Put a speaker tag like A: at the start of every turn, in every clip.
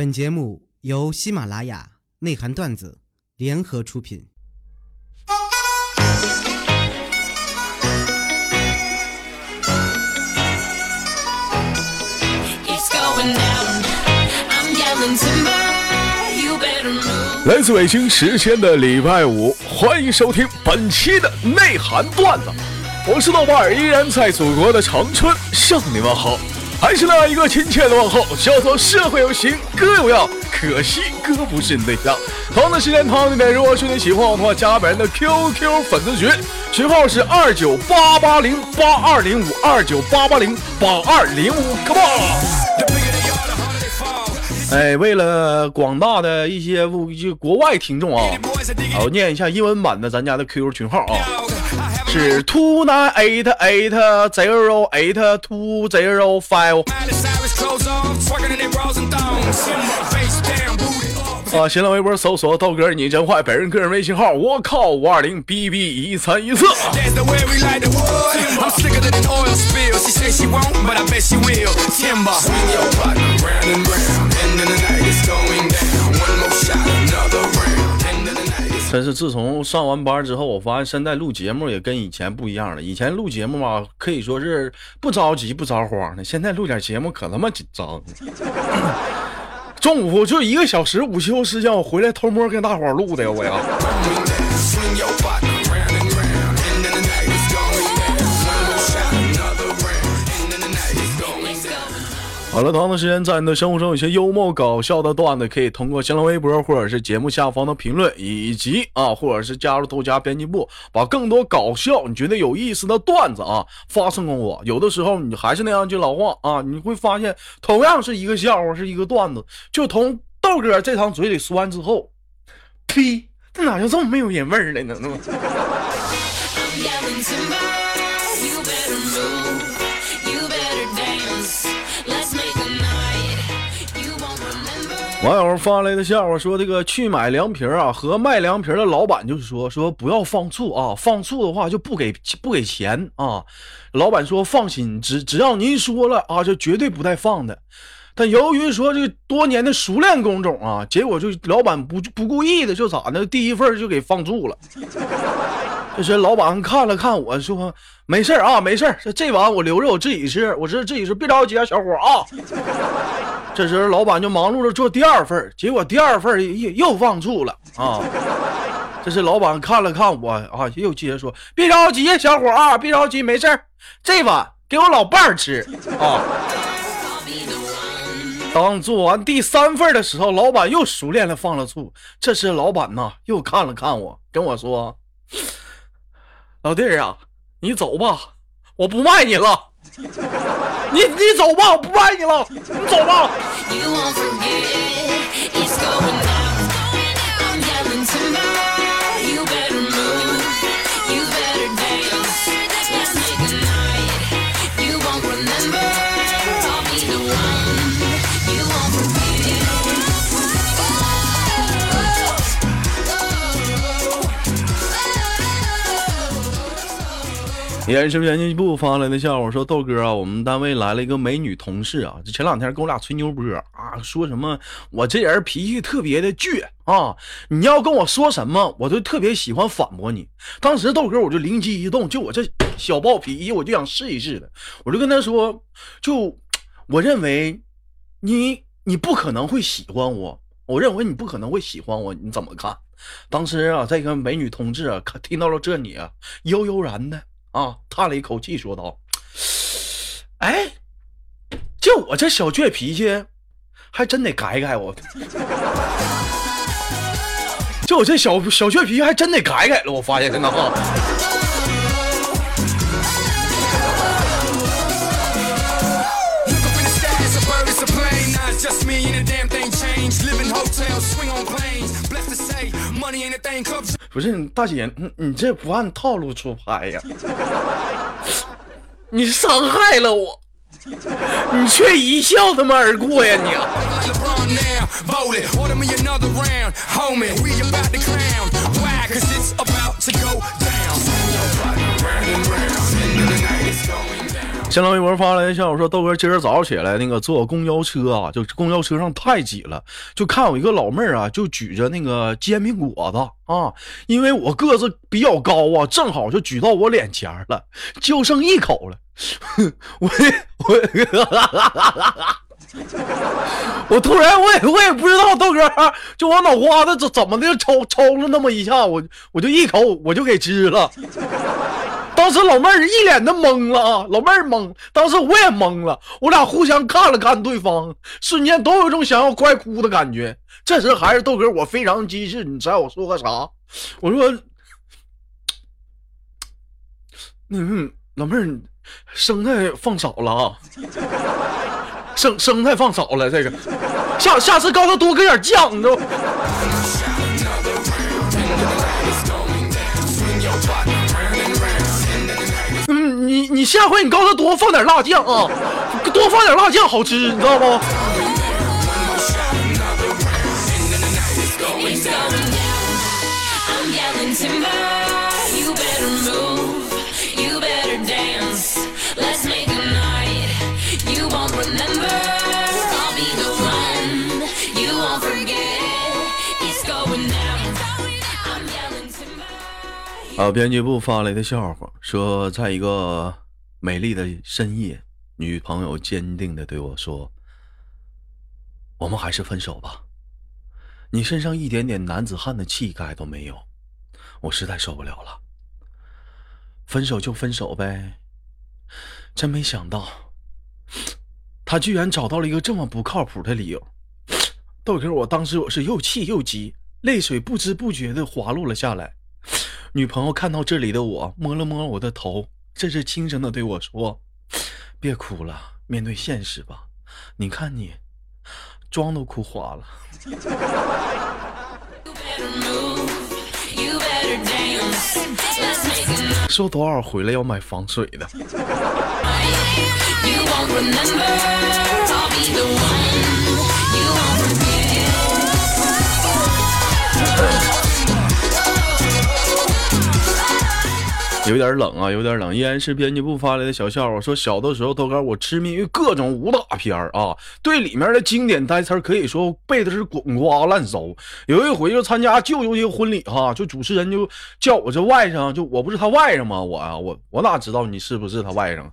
A: 本节目由喜马拉雅内涵段子联合出品。
B: 来自北京时间的礼拜五，欢迎收听本期的内涵段子。我是豆瓣儿，依然在祖国的长春向你们好，还是那一个亲切的问候，叫做社会有型哥有样，可惜哥不是你对象。同样的时间，同样的点，如果说你喜欢我的话，加本人的 QQ 粉丝群，群号是二九八八零八二零五二九八八零八二零五，Come on！哎，为了广大的一些就国外听众啊，啊我念一下英文版的咱家的 QQ 群号啊，是 two nine eight eight zero eight two zero five。啊，新浪微博搜索豆哥你真坏，本人个人微信号我靠五二零 bb 一三一四。真是自从上完班之后，我发现现在录节目也跟以前不一样了。以前录节目吧，可以说是不着急不着慌的，现在录点节目可他妈紧张。中午就一个小时午休时间，我回来偷摸跟大伙录的呀，我呀。好了，同样的时间，在你的生活中有些幽默搞笑的段子，可以通过新浪微博或者是节目下方的评论，以及啊，或者是加入豆家编辑部，把更多搞笑你觉得有意思的段子啊发送给我。有的时候你还是那样句老话啊，你会发现同样是一个笑话，是一个段子，就从豆哥这趟嘴里说完之后，呸，这哪就这么没有人味儿了。呢？网友发来的笑话说，这个去买凉皮啊，和卖凉皮的老板就是说说不要放醋啊，放醋的话就不给不给钱啊。老板说放心，只只要您说了啊，就绝对不带放的。但由于说这多年的熟练工种啊，结果就老板不不故意的，就咋的，第一份就给放醋了。这是老板看了看我说：“没事儿啊，没事儿，这这碗我留着我自己吃，我这自己吃，别着急啊，小伙啊。”这时老板就忙碌着做第二份，结果第二份又又放醋了啊！这是老板看了看我啊，又接着说：“别着急，小伙啊，别着急，没事，这碗给我老伴儿吃啊。”当做完第三份的时候，老板又熟练的放了醋。这时老板呐又看了看我，跟我说：“老弟儿啊，你走吧，我不卖你了。你你走吧，我不爱你了，你走吧。”电视编辑部发来的笑话说：“豆哥啊，我们单位来了一个美女同事啊，就前两天跟我俩吹牛波啊，说什么我这人脾气特别的倔啊，你要跟我说什么，我就特别喜欢反驳你。当时豆哥我就灵机一动，就我这小暴脾气，我就想试一试的，我就跟他说，就我认为你你不可能会喜欢我，我认为你不可能会喜欢我，你怎么看？当时啊，这个美女同志啊，听到了这里啊，悠悠然的。啊，叹了一口气，说道：“哎，就我这小倔脾气，还真得改改我。就我这小小倔脾气，还真得改改了。我发现真的哈。”不是大姐，你你这不按套路出牌呀？你伤害了我，你却一笑他妈而过呀你！新浪微博发来的消息说，豆哥今儿早上起来那个坐公交车啊，就公交车上太挤了，就看有一个老妹儿啊，就举着那个煎饼果子啊，因为我个子比较高啊，正好就举到我脸前了，就剩一口了。我 我我突然我也我也不知道豆哥就我脑瓜子怎怎么的抽抽了那么一下，我我就一口我就给吃了。当时老妹儿一脸的懵了啊，老妹儿懵，当时我也懵了，我俩互相看了看对方，瞬间都有一种想要快哭的感觉。这时还是豆哥，我非常机智，你猜我说个啥？我说，嗯，老妹儿，生菜放少了啊，生生菜放少了，这个下下次告诉他多搁点酱，你知道你你下回你告诉他多放点辣酱啊，多放点辣酱好吃，你知道不
C: ？It's going down. I'm yelling timber. You better move.
B: 啊，编辑部发来的笑话说，在一个美丽的深夜，女朋友坚定的对我说：“我们还是分手吧，你身上一点点男子汉的气概都没有，我实在受不了了。分手就分手呗。”真没想到，他居然找到了一个这么不靠谱的理由。豆哥，我当时我是又气又急，泪水不知不觉的滑落了下来。女朋友看到这里的我，摸了摸我的头，这是轻声的对我说：“别哭了，面对现实吧。你看你，妆都哭花了。说多少回来要买防水的。有点冷啊，有点冷。依然是编辑部发来的小笑话，说小的时候豆哥我痴迷于各种武打片儿啊，对里面的经典台词可以说背的是滚瓜烂熟。有一回就参加舅舅一个婚礼哈，就主持人就叫我这外甥，就我不是他外甥吗？我啊，我我哪知道你是不是他外甥？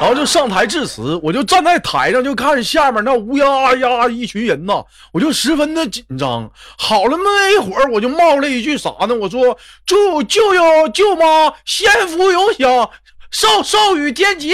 B: 然后就上台致辞，我就站在台上就看下面那乌压压一群人呐，我就十分的紧张。好了没一会儿，我就冒了一句啥呢？我说：“祝舅舅舅妈仙福永享，寿寿与天齐，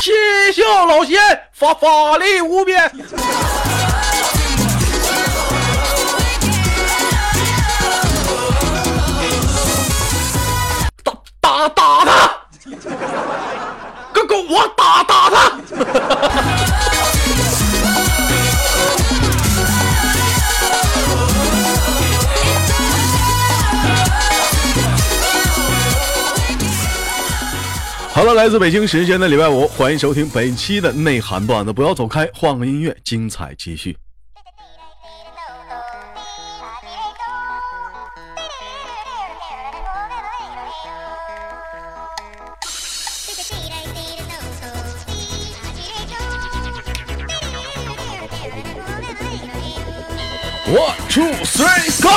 B: 七孝老仙法法力无边。”打他！跟狗我打打他！好了，来自北京时间的礼拜五，欢迎收听本期的内涵段子。不要走开，换个音乐，精彩继续。Two three go!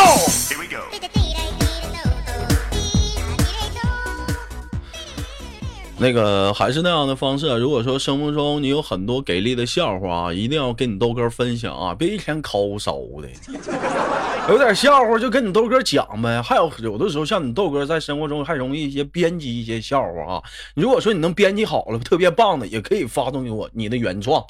B: Here we go. 那个还是那样的方式啊。如果说生活中你有很多给力的笑话啊，一定要跟你豆哥分享啊，别一天抠搜的。有点笑话就跟你豆哥讲呗。还有有的时候像你豆哥在生活中还容易一些编辑一些笑话啊。如果说你能编辑好了，特别棒的，也可以发送给我你的原创。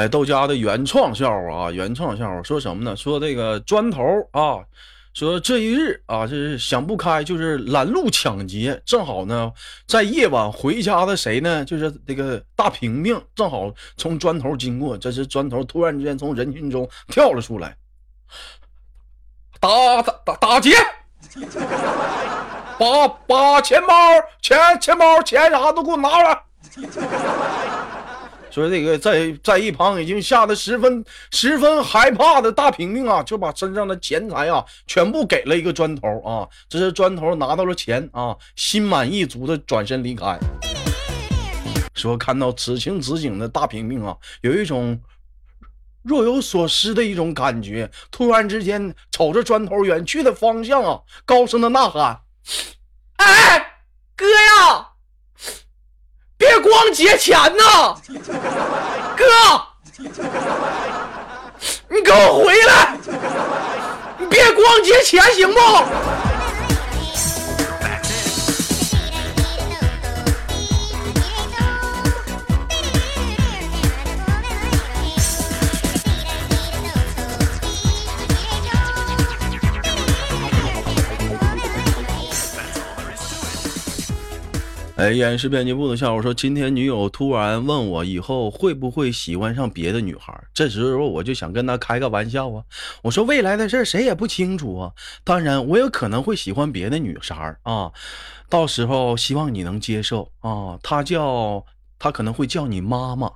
B: 哎，豆家的原创笑话啊，原创笑话说什么呢？说这个砖头啊，说这一日啊，就是想不开，就是拦路抢劫，正好呢，在夜晚回家的谁呢？就是这个大平平，正好从砖头经过，这时砖头突然之间从人群中跳了出来，打打打打劫，把把钱包、钱钱包、钱啥都给我拿出来说这个在在一旁已经吓得十分十分害怕的大平平啊，就把身上的钱财啊全部给了一个砖头啊。这是砖头拿到了钱啊，心满意足的转身离开。说看到此情此景的大平平啊，有一种若有所思的一种感觉。突然之间，瞅着砖头远去的方向啊，高声的呐喊：“哎，哥呀，别光劫钱呐，哥，你给我回来！你别光劫钱行不？”哎，演示编辑部的笑话说，今天女友突然问我以后会不会喜欢上别的女孩，这时候我就想跟她开个玩笑啊，我说未来的事谁也不清楚啊，当然我有可能会喜欢别的女孩啊，到时候希望你能接受啊，她叫她可能会叫你妈妈。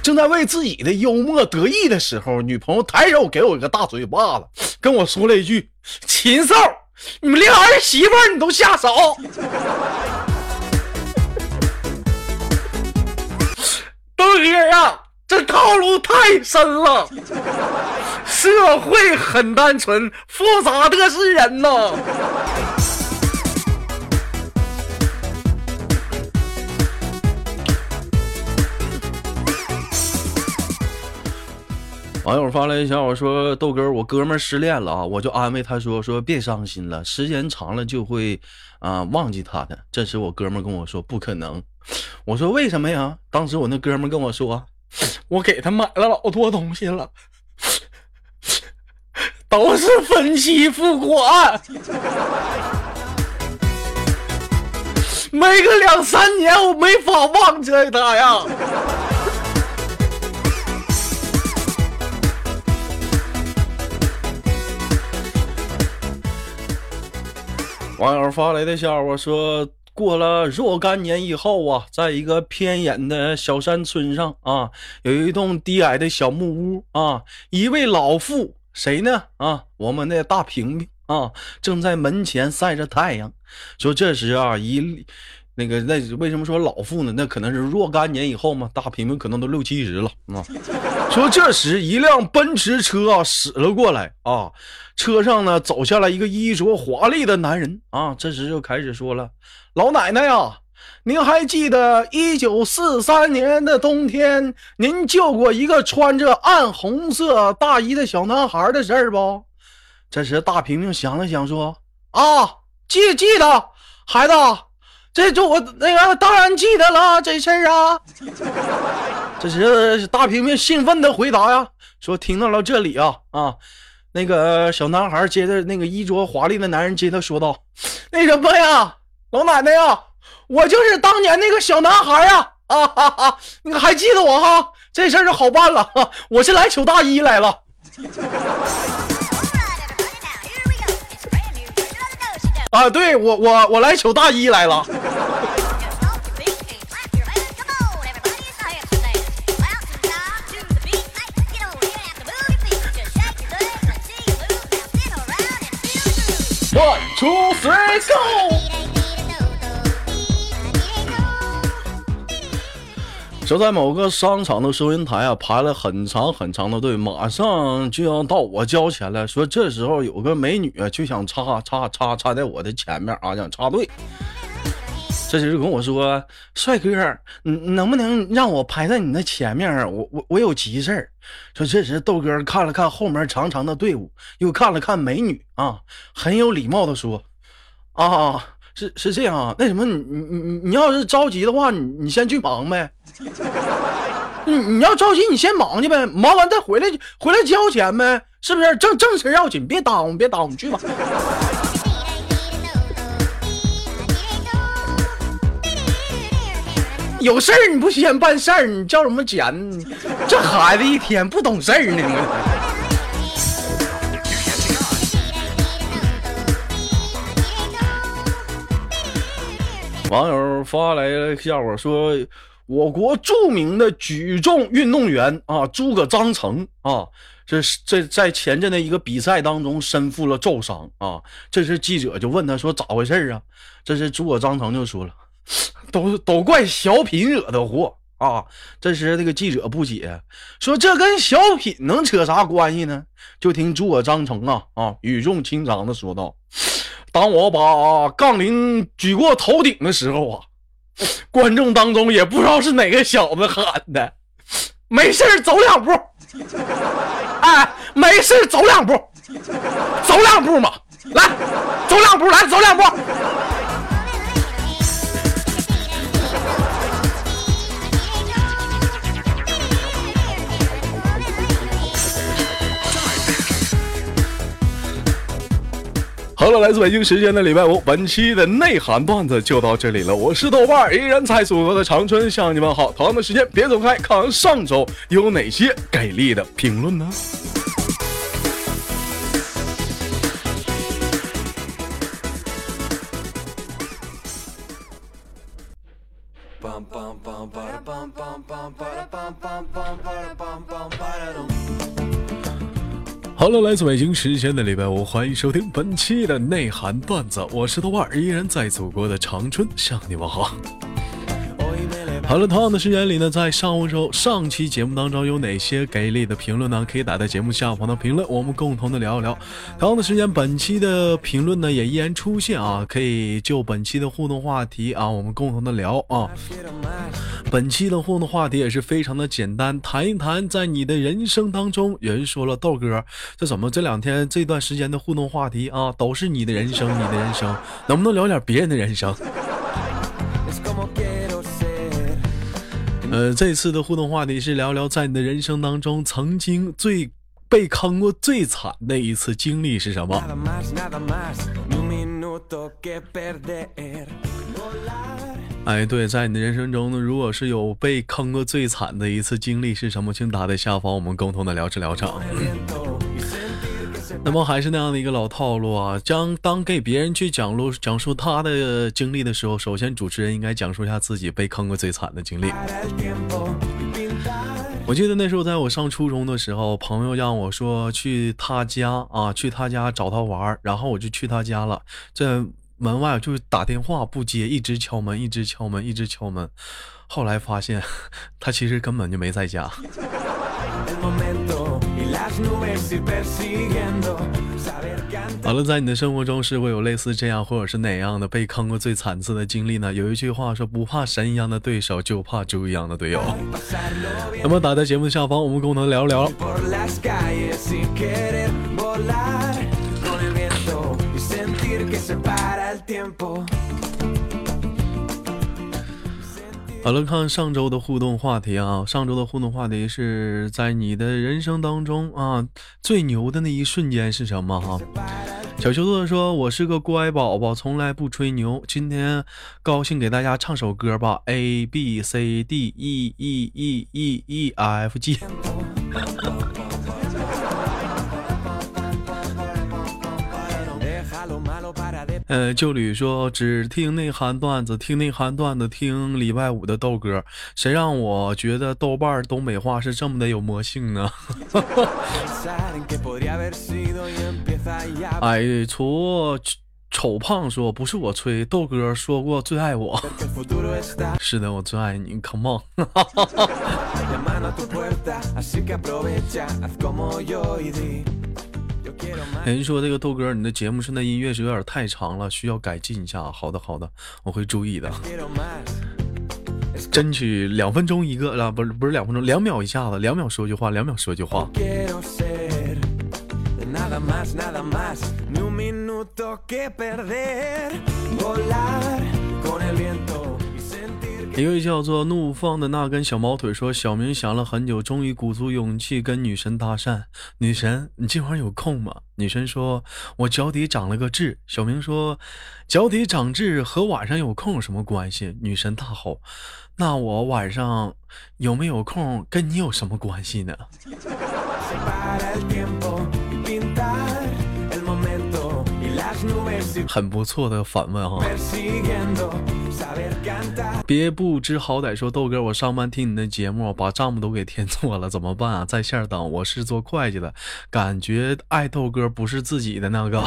B: 正在为自己的幽默得意的时候，女朋友抬手给我一个大嘴巴子，跟我说了一句：“禽兽，你们连儿媳妇儿你都下手。”东哥啊，这套路太深了，社会很单纯，复杂的是人呐。网友发来一条，我说豆哥，我哥们失恋了啊，我就安慰他说说别伤心了，时间长了就会啊、忘记他的。这时我哥们跟我说不可能，我说为什么呀？当时我那哥们跟我说，我给他买了老多东西了，都是分期付款，没个两三年我没法忘记他呀。网友发来的笑话说，过了若干年以后啊，在一个偏远的小山村上啊，有一栋低矮的小木屋啊，一位老妇，谁呢？啊，我们的大平平啊，正在门前晒着太阳。说这时啊，一那个那为什么说老妇呢？那可能是若干年以后嘛，大平平可能都六七十了啊。说这时一辆奔驰车啊驶了过来啊，车上呢走下来一个衣着华丽的男人啊，这时就开始说了：“老奶奶呀，您还记得一九四三年的冬天，您救过一个穿着暗红色大衣的小男孩的事儿不？”这时大平平想了想说：“啊，记记得，孩子，这就我那个当然记得了这事儿啊。”这是大平平兴奋的回答呀，说：“听到了这里啊啊，那个小男孩接着那个衣着华丽的男人接着说道：‘那什么呀，老奶奶呀，我就是当年那个小男孩呀！啊哈哈，你还记得我哈？这事儿就好办了，哈我是来求大衣来了。’啊，对我我我来求大衣来了。”One two three go！就在某个商场的收银台啊，排了很长很长的队，马上就要到我交钱了。说这时候有个美女啊，就想插插插插在我的前面啊，想插队。这时就跟我说：“帅哥，能不能让我排在你的前面？我我我有急事儿。”说这时豆哥看了看后面长长的队伍，又看了看美女啊，很有礼貌的说：“啊，是是这样啊，那什么，你你你你要是着急的话，你你先去忙呗。你你要着急，你先忙去呗，忙完再回来回来交钱呗，是不是？正正事要紧，别耽误，别耽误，你去吧。”有事儿你不先办事儿，你交什么钱？这孩子一天不懂事儿呢。网友发来了笑话说：“
D: 我国著名的举重运动员啊，诸葛章程啊，这是这在前阵的一个比赛当中身负了重伤啊。这时记者就问他说咋回事啊？这是诸葛章程就说了，都都怪小品惹的祸啊。这时这个记者不解，说这跟小品能扯啥关系呢？就听诸葛章程啊啊语重心长的说道：“当我把杠铃举过头顶的时候啊。”观众当中也不知道是哪个小子喊的，没事走两步，哎，没事走两步，走两步嘛，来，走两步，来，走两步。好了，来自北京时间的礼拜五，本期的内涵段子就到这里了。我是豆瓣儿，依然在祖国的长春向你们好。同样的时间别走开，看看上周有哪些给力的评论呢？好了，来自北京时间的礼拜五，欢迎收听本期的内涵段子，我是豆瓣，依然在祖国的长春向你们好。好了，同样的时间里呢，在上周上期节目当中有哪些给力的评论呢？可以打在节目下方的评论，我们共同的聊一聊。同样的时间，本期的评论呢也依然出现啊，可以就本期的互动话题啊，我们共同的聊啊。本期的互动话题也是非常的简单，谈一谈在你的人生当中，有人说了豆哥，这怎么这两天这段时间的互动话题啊，都是你的人生，你的人生，能不能聊点别人的人生？呃，这次的互动话题是聊聊在你的人生当中曾经最被坑过最惨的一次经历是什么.哎，对，在你的人生中呢，如果是有被坑过最惨的一次经历是什么，请打在下方，我们共同的聊着聊着。那么还是那样的一个老套路啊，将当给别人去讲述讲述他的经历的时候，首先主持人应该讲述一下自己被坑过最惨的经历。我记得那时候在我上初中的时候，朋友让我说去他家啊，去他家找他玩儿，然后我就去他家了，在门外就打电话不接，一直敲门，一直敲门，一直敲门。后来发现 他其实根本就没在家。好了，在你的生活中是否有类似这样或者是哪样的被坑过最惨次的经历呢？有一句话说，不怕神一样的对手，就怕猪一样的队友。那么打在节目下方，我们共同聊聊。好了，看上周的互动话题啊，上周的互动话题是在你的人生当中啊最牛的那一瞬间是什么哈？小秋子说：“我是个乖宝宝，从来不吹牛。今天高兴给大家唱首歌吧，A B C D E E E E E F G。”呃，旧旅说只听内涵段子，听内涵段子，听礼拜五的豆哥。谁让我觉得豆瓣东北话是这么的有魔性呢
E: ？pensar en que podría haber sido y empieza ya.
D: 哎，矬丑胖说不是我吹，豆哥说过最爱我。是的，我最爱你，Come on。人说这个豆哥你的节目现在音乐是有点太长了需要改进一下。好的好的我会注意的。争取两分钟一个啊不是不是两分钟两秒一下子两秒说句话两秒说句话。一位叫做怒放的那根小毛腿说：“小明想了很久，终于鼓足勇气跟女神搭讪。女神，你今晚有空吗？”女神说：“我脚底长了个痣。”小明说：“脚底长痣和晚上有空有什么关系？”女神大吼：“那我晚上有没有空跟你有什么关系呢 很不错的反问哈。
E: 别不知好歹说豆哥，我上班听你的节目，把账目都给填错了，怎么办啊？在线等，我是做会计的，感觉爱豆哥不是自己的那个。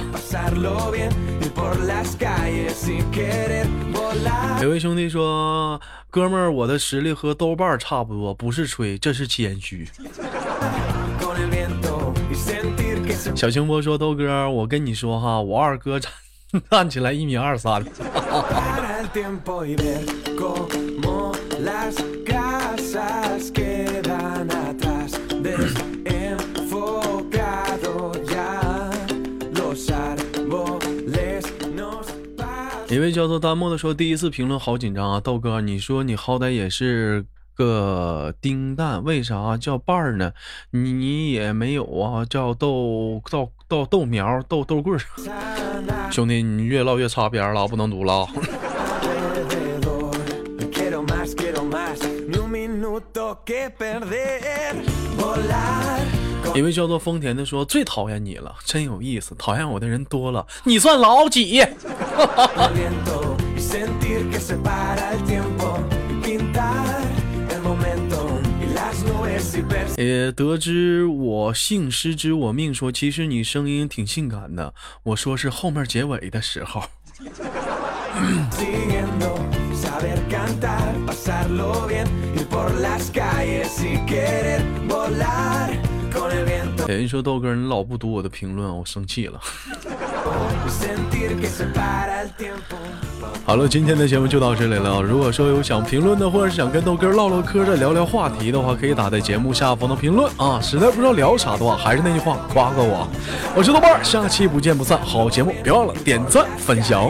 E: 有位兄弟说，哥们儿，我的实力和豆瓣儿差不多，不是吹，这是谦虚。小清波说，豆哥，我跟你说哈，我二哥 看起来一米二三一位叫做丹幕的说第一次评论好紧张啊豆哥你说你好歹也是个丁蛋，为啥叫瓣儿呢？你也没有啊，叫豆豆豆豆苗豆豆棍。兄弟，你越唠越擦边了，不能读了。一位叫做丰田的说，最讨厌你了，真有意思，讨厌我的人多了，你算老几？也得知我姓失之我命说，其实你声音挺性感的。我说是后面结尾的时候。有人说豆哥你老不读我的评论，我生气了。好了，今天的节目就到这里了。如果说有想评论的，或者是想跟豆哥唠唠嗑的、聊聊话题的话，可以打在节目下方的评论啊。实在不知道聊啥的话，还是那句话，夸夸我。我是豆瓣，下期不见不散。好节目别忘了点赞分享。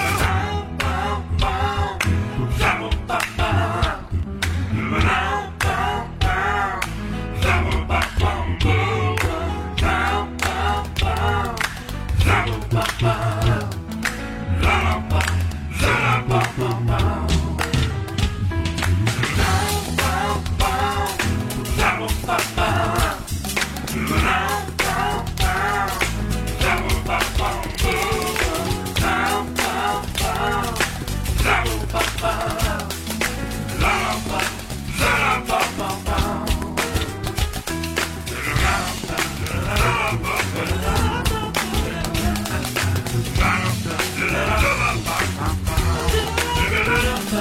F: 喜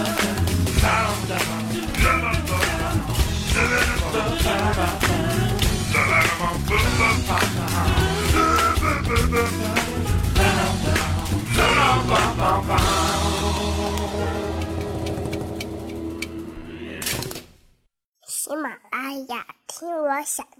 F: 马拉雅》，听我想。